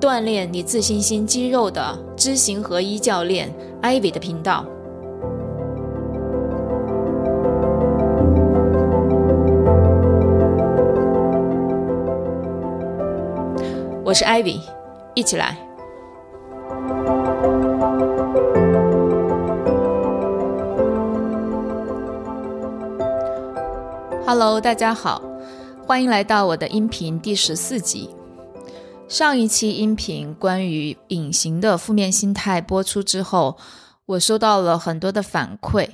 锻炼你自信心肌肉的知行合一教练 Ivy 的频道。我是 Ivy，一起来。Hello，大家好，欢迎来到我的音频第十四集。上一期音频关于隐形的负面心态播出之后，我收到了很多的反馈。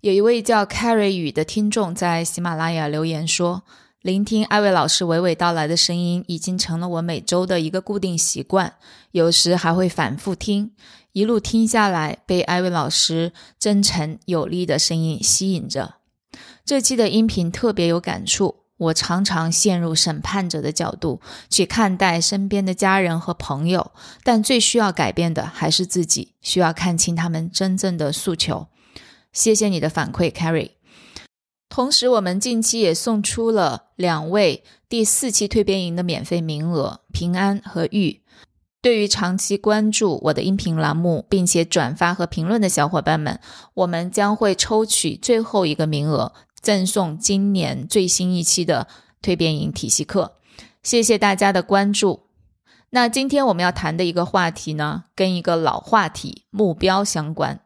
有一位叫 Carrie 雨的听众在喜马拉雅留言说：“聆听艾薇老师娓娓道来的声音，已经成了我每周的一个固定习惯，有时还会反复听。一路听下来，被艾薇老师真诚有力的声音吸引着。”这期的音频特别有感触。我常常陷入审判者的角度去看待身边的家人和朋友，但最需要改变的还是自己，需要看清他们真正的诉求。谢谢你的反馈，Carrie。同时，我们近期也送出了两位第四期蜕变营的免费名额，平安和玉。对于长期关注我的音频栏目，并且转发和评论的小伙伴们，我们将会抽取最后一个名额。赠送今年最新一期的蜕变营体系课，谢谢大家的关注。那今天我们要谈的一个话题呢，跟一个老话题目标相关，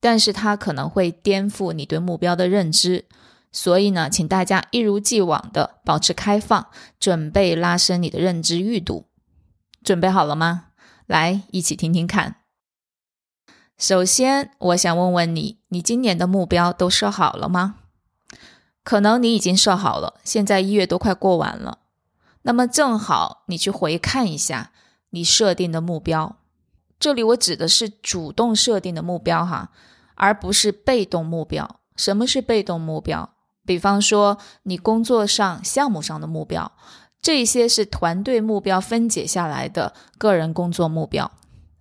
但是它可能会颠覆你对目标的认知，所以呢，请大家一如既往的保持开放，准备拉伸你的认知预读。准备好了吗？来，一起听听看。首先，我想问问你，你今年的目标都设好了吗？可能你已经设好了，现在一月都快过完了，那么正好你去回看一下你设定的目标。这里我指的是主动设定的目标哈，而不是被动目标。什么是被动目标？比方说你工作上、项目上的目标，这些是团队目标分解下来的个人工作目标。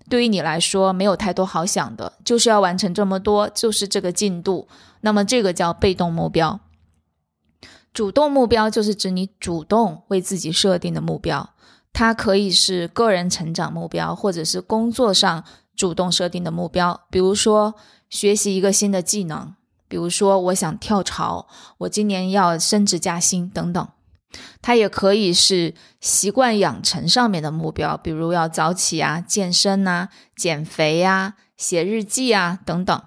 对于你来说没有太多好想的，就是要完成这么多，就是这个进度。那么这个叫被动目标。主动目标就是指你主动为自己设定的目标，它可以是个人成长目标，或者是工作上主动设定的目标。比如说学习一个新的技能，比如说我想跳槽，我今年要升职加薪等等。它也可以是习惯养成上面的目标，比如要早起啊、健身呐、减肥呀、写日记啊等等。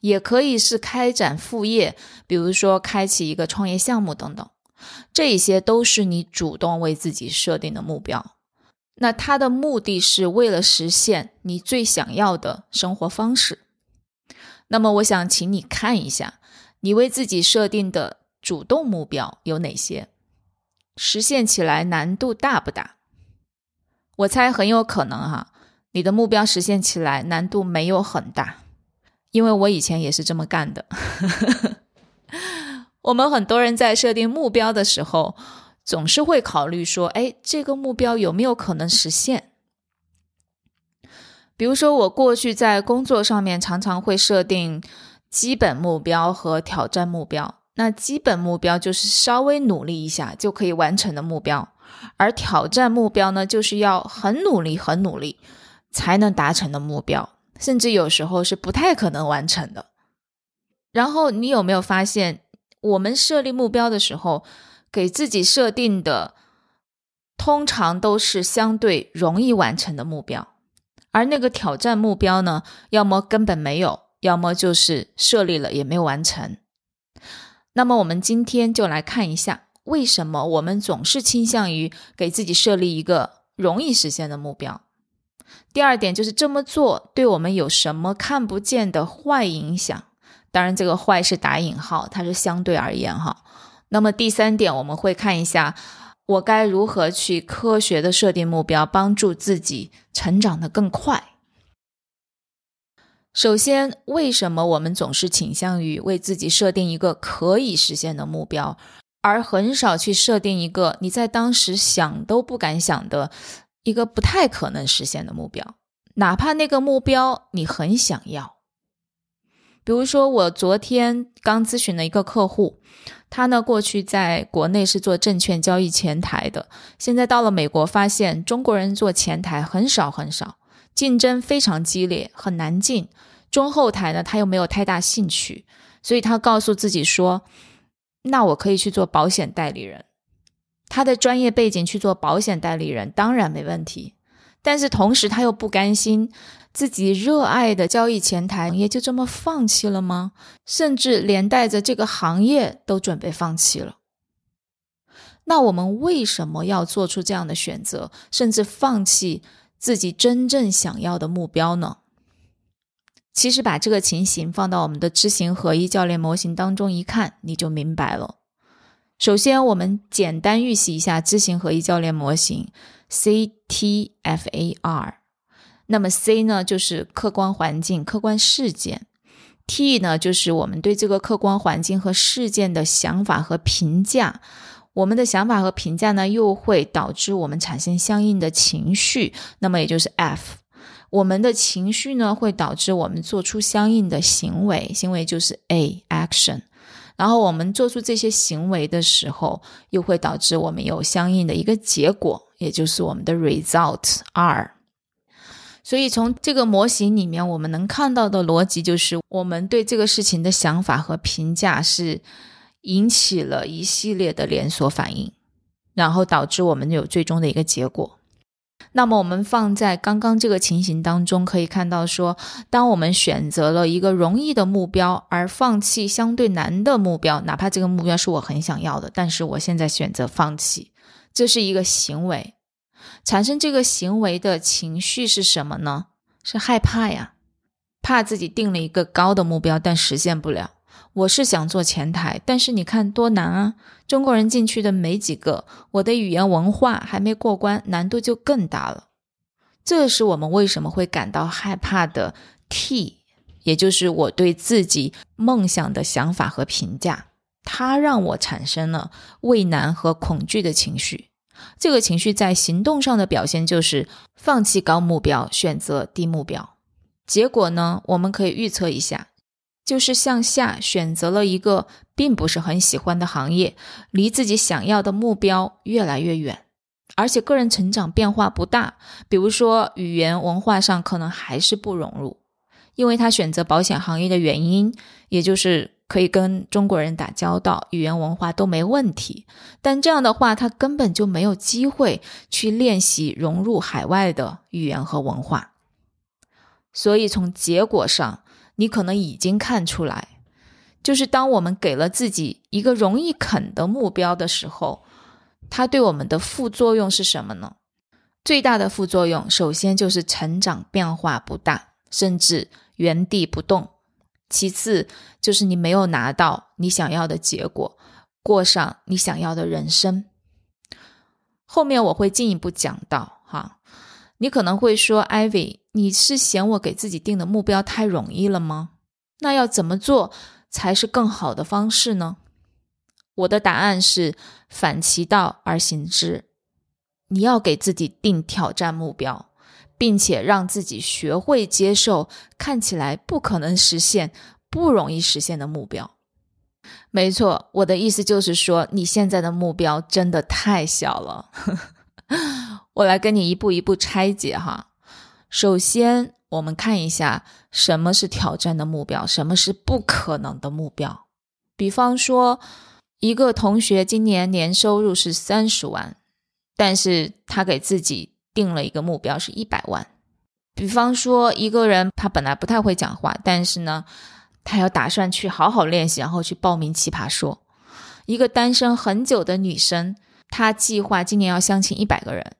也可以是开展副业，比如说开启一个创业项目等等，这些都是你主动为自己设定的目标。那它的目的是为了实现你最想要的生活方式。那么，我想请你看一下，你为自己设定的主动目标有哪些？实现起来难度大不大？我猜很有可能哈，你的目标实现起来难度没有很大。因为我以前也是这么干的。我们很多人在设定目标的时候，总是会考虑说：“哎，这个目标有没有可能实现？”比如说，我过去在工作上面常常会设定基本目标和挑战目标。那基本目标就是稍微努力一下就可以完成的目标，而挑战目标呢，就是要很努力、很努力才能达成的目标。甚至有时候是不太可能完成的。然后你有没有发现，我们设立目标的时候，给自己设定的通常都是相对容易完成的目标，而那个挑战目标呢，要么根本没有，要么就是设立了也没有完成。那么我们今天就来看一下，为什么我们总是倾向于给自己设立一个容易实现的目标。第二点就是这么做对我们有什么看不见的坏影响？当然，这个“坏”是打引号，它是相对而言哈。那么第三点，我们会看一下我该如何去科学的设定目标，帮助自己成长的更快。首先，为什么我们总是倾向于为自己设定一个可以实现的目标，而很少去设定一个你在当时想都不敢想的一个不太可能实现的目标，哪怕那个目标你很想要？比如说，我昨天刚咨询了一个客户，他呢过去在国内是做证券交易前台的，现在到了美国，发现中国人做前台很少很少。竞争非常激烈，很难进。中后台呢，他又没有太大兴趣，所以他告诉自己说：“那我可以去做保险代理人。”他的专业背景去做保险代理人当然没问题，但是同时他又不甘心自己热爱的交易前台也就这么放弃了吗？甚至连带着这个行业都准备放弃了。那我们为什么要做出这样的选择，甚至放弃？自己真正想要的目标呢？其实把这个情形放到我们的知行合一教练模型当中一看，你就明白了。首先，我们简单预习一下知行合一教练模型 （CTFAR）。那么 C 呢，就是客观环境、客观事件；T 呢，就是我们对这个客观环境和事件的想法和评价。我们的想法和评价呢，又会导致我们产生相应的情绪，那么也就是 F。我们的情绪呢，会导致我们做出相应的行为，行为就是 A，action。然后我们做出这些行为的时候，又会导致我们有相应的一个结果，也就是我们的 result，R。所以从这个模型里面，我们能看到的逻辑就是，我们对这个事情的想法和评价是。引起了一系列的连锁反应，然后导致我们有最终的一个结果。那么我们放在刚刚这个情形当中，可以看到说，当我们选择了一个容易的目标，而放弃相对难的目标，哪怕这个目标是我很想要的，但是我现在选择放弃，这是一个行为。产生这个行为的情绪是什么呢？是害怕呀，怕自己定了一个高的目标，但实现不了。我是想做前台，但是你看多难啊！中国人进去的没几个，我的语言文化还没过关，难度就更大了。这是我们为什么会感到害怕的 T，也就是我对自己梦想的想法和评价，它让我产生了畏难和恐惧的情绪。这个情绪在行动上的表现就是放弃高目标，选择低目标。结果呢？我们可以预测一下。就是向下选择了一个并不是很喜欢的行业，离自己想要的目标越来越远，而且个人成长变化不大。比如说语言文化上可能还是不融入，因为他选择保险行业的原因，也就是可以跟中国人打交道，语言文化都没问题。但这样的话，他根本就没有机会去练习融入海外的语言和文化。所以从结果上。你可能已经看出来，就是当我们给了自己一个容易啃的目标的时候，它对我们的副作用是什么呢？最大的副作用，首先就是成长变化不大，甚至原地不动；其次就是你没有拿到你想要的结果，过上你想要的人生。后面我会进一步讲到哈。你可能会说，Ivy，你是嫌我给自己定的目标太容易了吗？那要怎么做才是更好的方式呢？我的答案是反其道而行之。你要给自己定挑战目标，并且让自己学会接受看起来不可能实现、不容易实现的目标。没错，我的意思就是说，你现在的目标真的太小了。我来跟你一步一步拆解哈。首先，我们看一下什么是挑战的目标，什么是不可能的目标。比方说，一个同学今年年收入是三十万，但是他给自己定了一个目标是一百万。比方说，一个人他本来不太会讲话，但是呢，他要打算去好好练习，然后去报名奇葩说。一个单身很久的女生，她计划今年要相亲一百个人。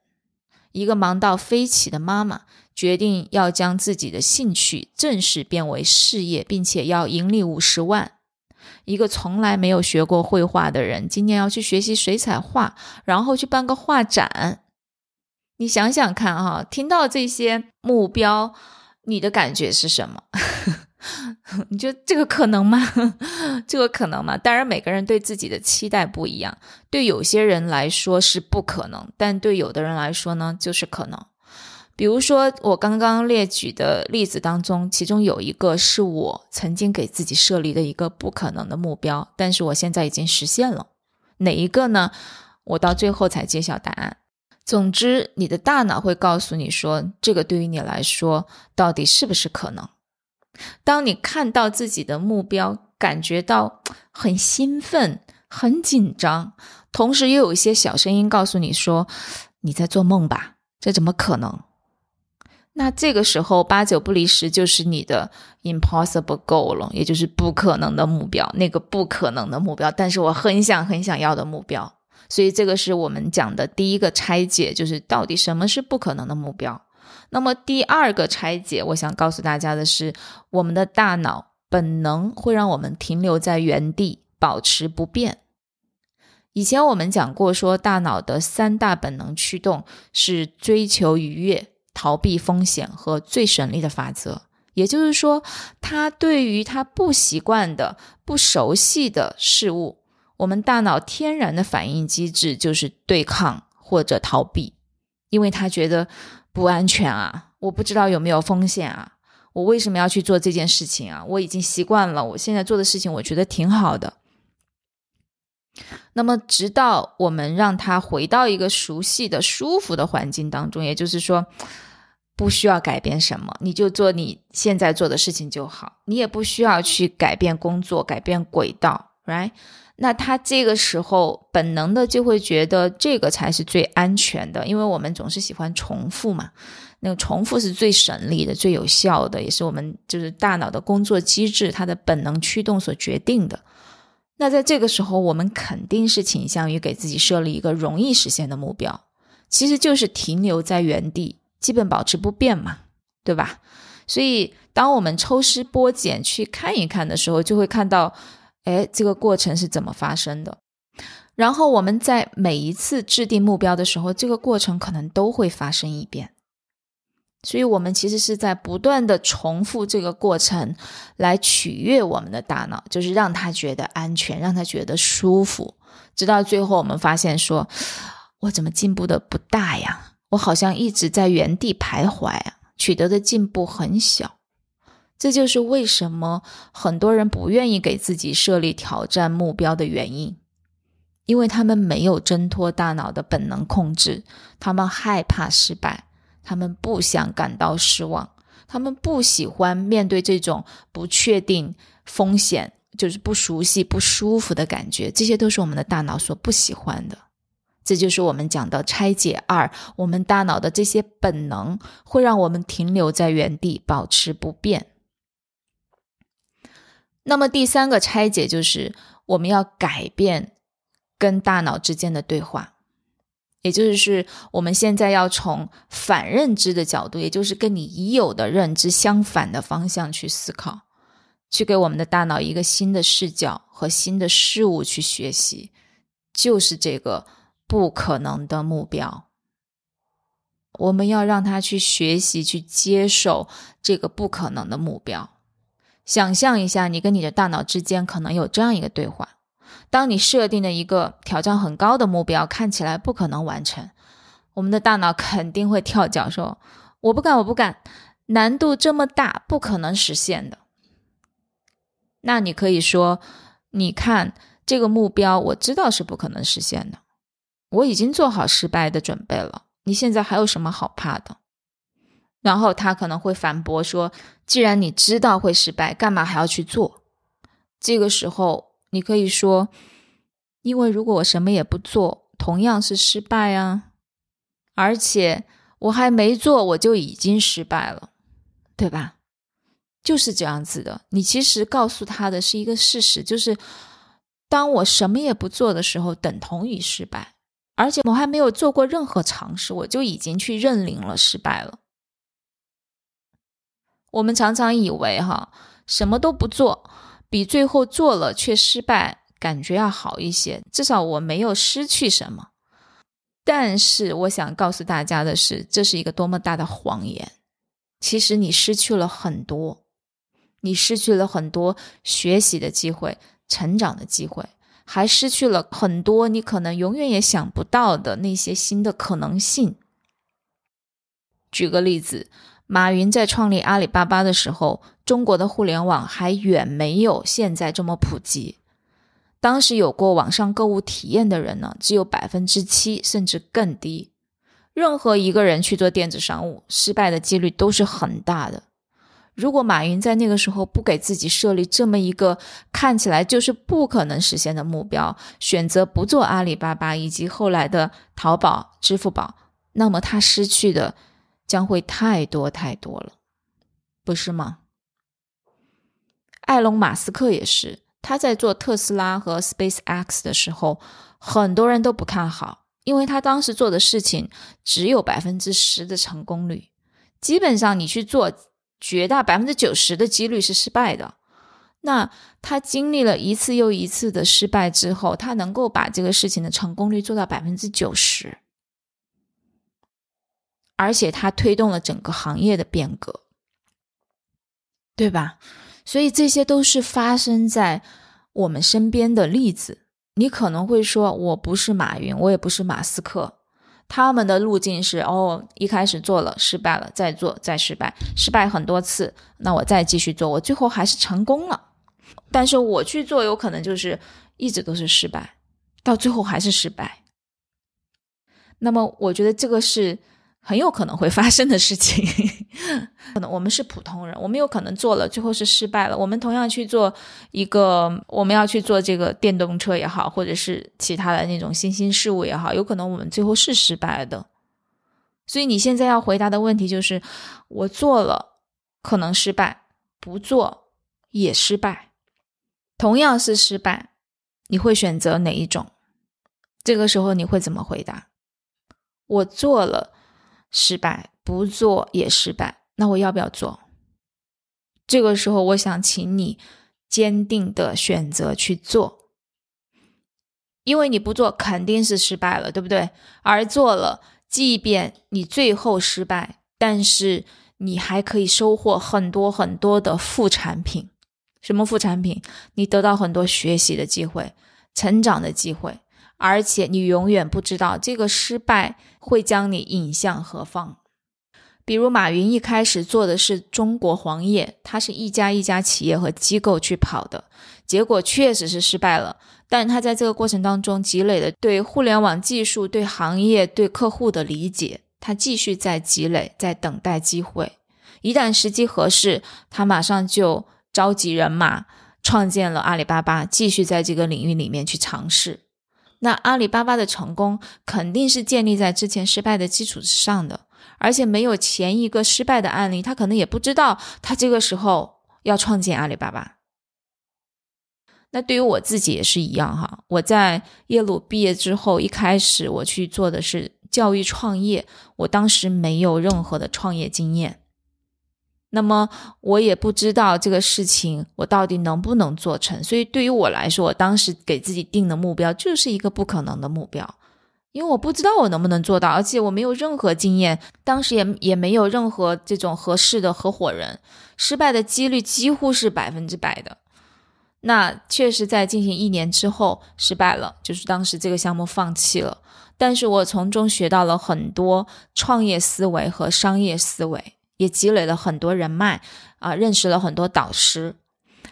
一个忙到飞起的妈妈决定要将自己的兴趣正式变为事业，并且要盈利五十万。一个从来没有学过绘画的人，今年要去学习水彩画，然后去办个画展。你想想看，哈，听到这些目标，你的感觉是什么？你觉得这个可能吗？这个可能吗？当然，每个人对自己的期待不一样。对有些人来说是不可能，但对有的人来说呢，就是可能。比如说，我刚刚列举的例子当中，其中有一个是我曾经给自己设立的一个不可能的目标，但是我现在已经实现了。哪一个呢？我到最后才揭晓答案。总之，你的大脑会告诉你说，这个对于你来说到底是不是可能？当你看到自己的目标，感觉到很兴奋、很紧张，同时又有一些小声音告诉你说：“你在做梦吧？这怎么可能？”那这个时候八九不离十就是你的 impossible goal 了，也就是不可能的目标，那个不可能的目标，但是我很想很想要的目标。所以这个是我们讲的第一个拆解，就是到底什么是不可能的目标。那么第二个拆解，我想告诉大家的是，我们的大脑本能会让我们停留在原地，保持不变。以前我们讲过，说大脑的三大本能驱动是追求愉悦。逃避风险和最省力的法则，也就是说，他对于他不习惯的、不熟悉的事物，我们大脑天然的反应机制就是对抗或者逃避，因为他觉得不安全啊，我不知道有没有风险啊，我为什么要去做这件事情啊？我已经习惯了，我现在做的事情我觉得挺好的。那么，直到我们让他回到一个熟悉的、舒服的环境当中，也就是说，不需要改变什么，你就做你现在做的事情就好，你也不需要去改变工作、改变轨道，right？那他这个时候本能的就会觉得这个才是最安全的，因为我们总是喜欢重复嘛，那个重复是最省力的、最有效的，也是我们就是大脑的工作机制，它的本能驱动所决定的。那在这个时候，我们肯定是倾向于给自己设立一个容易实现的目标，其实就是停留在原地，基本保持不变嘛，对吧？所以，当我们抽丝剥茧去看一看的时候，就会看到，哎，这个过程是怎么发生的。然后，我们在每一次制定目标的时候，这个过程可能都会发生一遍。所以，我们其实是在不断的重复这个过程，来取悦我们的大脑，就是让他觉得安全，让他觉得舒服，直到最后，我们发现说，我怎么进步的不大呀？我好像一直在原地徘徊啊，取得的进步很小。这就是为什么很多人不愿意给自己设立挑战目标的原因，因为他们没有挣脱大脑的本能控制，他们害怕失败。他们不想感到失望，他们不喜欢面对这种不确定、风险，就是不熟悉、不舒服的感觉。这些都是我们的大脑所不喜欢的。这就是我们讲的拆解二：我们大脑的这些本能会让我们停留在原地，保持不变。那么第三个拆解就是我们要改变跟大脑之间的对话。也就是是我们现在要从反认知的角度，也就是跟你已有的认知相反的方向去思考，去给我们的大脑一个新的视角和新的事物去学习，就是这个不可能的目标。我们要让他去学习，去接受这个不可能的目标。想象一下，你跟你的大脑之间可能有这样一个对话。当你设定的一个挑战很高的目标看起来不可能完成，我们的大脑肯定会跳脚说：“我不敢，我不敢，难度这么大，不可能实现的。”那你可以说：“你看这个目标，我知道是不可能实现的，我已经做好失败的准备了。你现在还有什么好怕的？”然后他可能会反驳说：“既然你知道会失败，干嘛还要去做？”这个时候。你可以说，因为如果我什么也不做，同样是失败啊，而且我还没做，我就已经失败了，对吧？就是这样子的。你其实告诉他的是一个事实，就是当我什么也不做的时候，等同于失败，而且我还没有做过任何尝试，我就已经去认领了失败了。我们常常以为，哈，什么都不做。比最后做了却失败感觉要好一些，至少我没有失去什么。但是我想告诉大家的是，这是一个多么大的谎言！其实你失去了很多，你失去了很多学习的机会、成长的机会，还失去了很多你可能永远也想不到的那些新的可能性。举个例子，马云在创立阿里巴巴的时候，中国的互联网还远没有现在这么普及。当时有过网上购物体验的人呢，只有百分之七，甚至更低。任何一个人去做电子商务，失败的几率都是很大的。如果马云在那个时候不给自己设立这么一个看起来就是不可能实现的目标，选择不做阿里巴巴以及后来的淘宝、支付宝，那么他失去的。将会太多太多了，不是吗？埃隆·马斯克也是，他在做特斯拉和 SpaceX 的时候，很多人都不看好，因为他当时做的事情只有百分之十的成功率，基本上你去做，绝大百分之九十的几率是失败的。那他经历了一次又一次的失败之后，他能够把这个事情的成功率做到百分之九十。而且他推动了整个行业的变革，对吧？所以这些都是发生在我们身边的例子。你可能会说，我不是马云，我也不是马斯克，他们的路径是：哦，一开始做了失败了，再做再失败，失败很多次，那我再继续做，我最后还是成功了。但是我去做，有可能就是一直都是失败，到最后还是失败。那么，我觉得这个是。很有可能会发生的事情，可能我们是普通人，我们有可能做了，最后是失败了。我们同样去做一个，我们要去做这个电动车也好，或者是其他的那种新兴事物也好，有可能我们最后是失败的。所以你现在要回答的问题就是：我做了可能失败，不做也失败，同样是失败，你会选择哪一种？这个时候你会怎么回答？我做了。失败不做也失败，那我要不要做？这个时候，我想请你坚定的选择去做，因为你不做肯定是失败了，对不对？而做了，即便你最后失败，但是你还可以收获很多很多的副产品。什么副产品？你得到很多学习的机会、成长的机会。而且你永远不知道这个失败会将你引向何方。比如马云一开始做的是中国黄页，他是一家一家企业和机构去跑的，结果确实是失败了。但他在这个过程当中积累了对互联网技术、对行业、对客户的理解，他继续在积累，在等待机会。一旦时机合适，他马上就召集人马，创建了阿里巴巴，继续在这个领域里面去尝试。那阿里巴巴的成功肯定是建立在之前失败的基础之上的，而且没有前一个失败的案例，他可能也不知道他这个时候要创建阿里巴巴。那对于我自己也是一样哈，我在耶鲁毕业之后，一开始我去做的是教育创业，我当时没有任何的创业经验。那么我也不知道这个事情我到底能不能做成，所以对于我来说，我当时给自己定的目标就是一个不可能的目标，因为我不知道我能不能做到，而且我没有任何经验，当时也也没有任何这种合适的合伙人，失败的几率几乎是百分之百的。那确实在进行一年之后失败了，就是当时这个项目放弃了，但是我从中学到了很多创业思维和商业思维。也积累了很多人脉啊，认识了很多导师，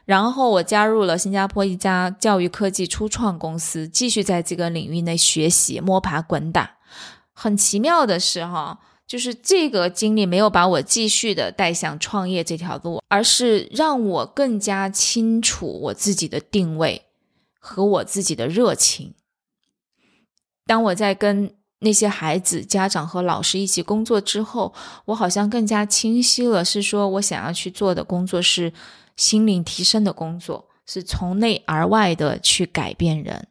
然后我加入了新加坡一家教育科技初创公司，继续在这个领域内学习摸爬滚打。很奇妙的是，哈，就是这个经历没有把我继续的带向创业这条路，而是让我更加清楚我自己的定位和我自己的热情。当我在跟那些孩子、家长和老师一起工作之后，我好像更加清晰了。是说我想要去做的工作是心灵提升的工作，是从内而外的去改变人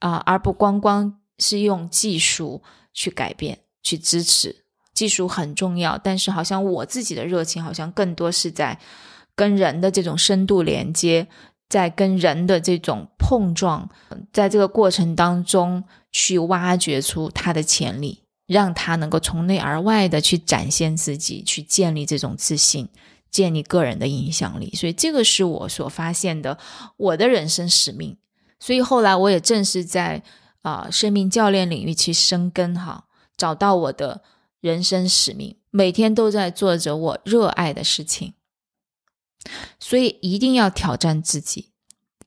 啊，而不光光是用技术去改变、去支持。技术很重要，但是好像我自己的热情好像更多是在跟人的这种深度连接。在跟人的这种碰撞，在这个过程当中去挖掘出他的潜力，让他能够从内而外的去展现自己，去建立这种自信，建立个人的影响力。所以这个是我所发现的我的人生使命。所以后来我也正是在啊生命教练领域去生根哈，找到我的人生使命，每天都在做着我热爱的事情。所以一定要挑战自己，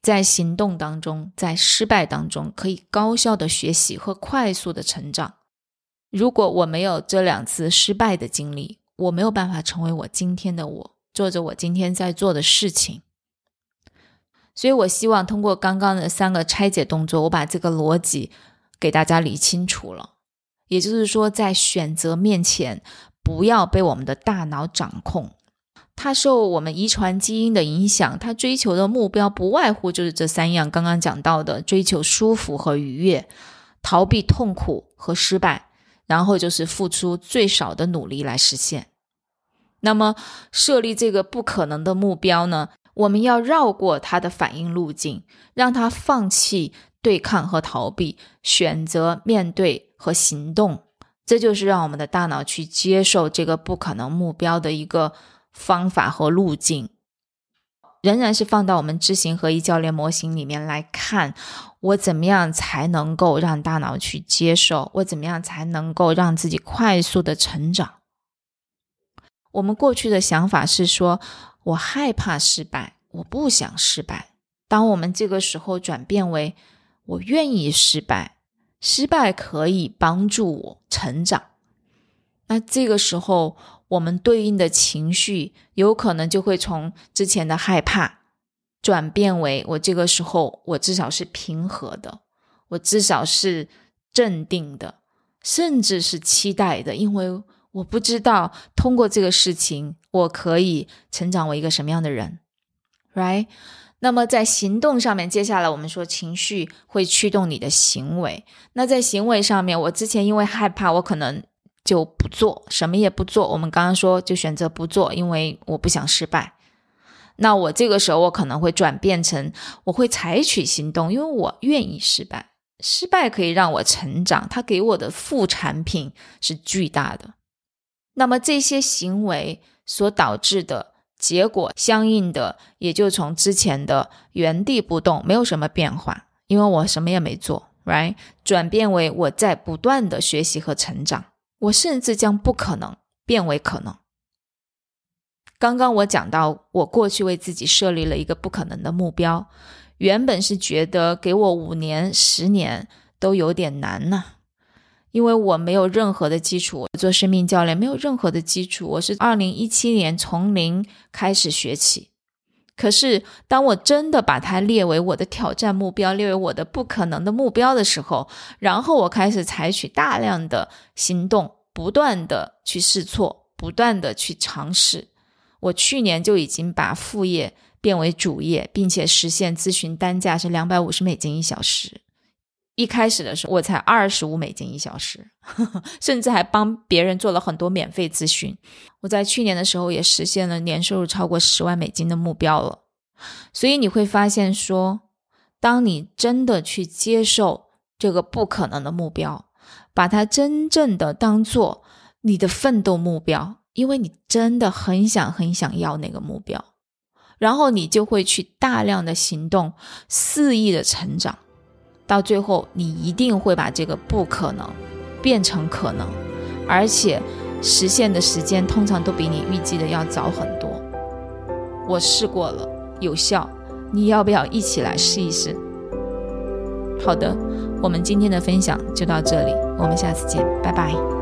在行动当中，在失败当中，可以高效的学习和快速的成长。如果我没有这两次失败的经历，我没有办法成为我今天的我，做着我今天在做的事情。所以，我希望通过刚刚的三个拆解动作，我把这个逻辑给大家理清楚了。也就是说，在选择面前，不要被我们的大脑掌控。它受我们遗传基因的影响，它追求的目标不外乎就是这三样：刚刚讲到的，追求舒服和愉悦，逃避痛苦和失败。然后就是付出最少的努力来实现。那么设立这个不可能的目标呢？我们要绕过它的反应路径，让它放弃对抗和逃避，选择面对和行动。这就是让我们的大脑去接受这个不可能目标的一个方法和路径。仍然是放到我们知行合一教练模型里面来看，我怎么样才能够让大脑去接受？我怎么样才能够让自己快速的成长？我们过去的想法是说，我害怕失败，我不想失败。当我们这个时候转变为我愿意失败，失败可以帮助我成长，那这个时候。我们对应的情绪有可能就会从之前的害怕转变为我这个时候我至少是平和的，我至少是镇定的，甚至是期待的，因为我不知道通过这个事情我可以成长为一个什么样的人，right？那么在行动上面，接下来我们说情绪会驱动你的行为。那在行为上面，我之前因为害怕，我可能。就不做什么也不做。我们刚刚说，就选择不做，因为我不想失败。那我这个时候，我可能会转变成，我会采取行动，因为我愿意失败。失败可以让我成长，它给我的副产品是巨大的。那么这些行为所导致的结果，相应的也就从之前的原地不动，没有什么变化，因为我什么也没做，right？转变为我在不断的学习和成长。我甚至将不可能变为可能。刚刚我讲到，我过去为自己设立了一个不可能的目标，原本是觉得给我五年、十年都有点难呢，因为我没有任何的基础，做生命教练没有任何的基础，我是二零一七年从零开始学起。可是，当我真的把它列为我的挑战目标，列为我的不可能的目标的时候，然后我开始采取大量的行动，不断的去试错，不断的去尝试。我去年就已经把副业变为主业，并且实现咨询单价是两百五十美金一小时。一开始的时候，我才二十五美金一小时呵呵，甚至还帮别人做了很多免费咨询。我在去年的时候也实现了年收入超过十万美金的目标了。所以你会发现，说当你真的去接受这个不可能的目标，把它真正的当做你的奋斗目标，因为你真的很想很想要那个目标，然后你就会去大量的行动，肆意的成长。到最后，你一定会把这个不可能变成可能，而且实现的时间通常都比你预计的要早很多。我试过了，有效。你要不要一起来试一试？好的，我们今天的分享就到这里，我们下次见，拜拜。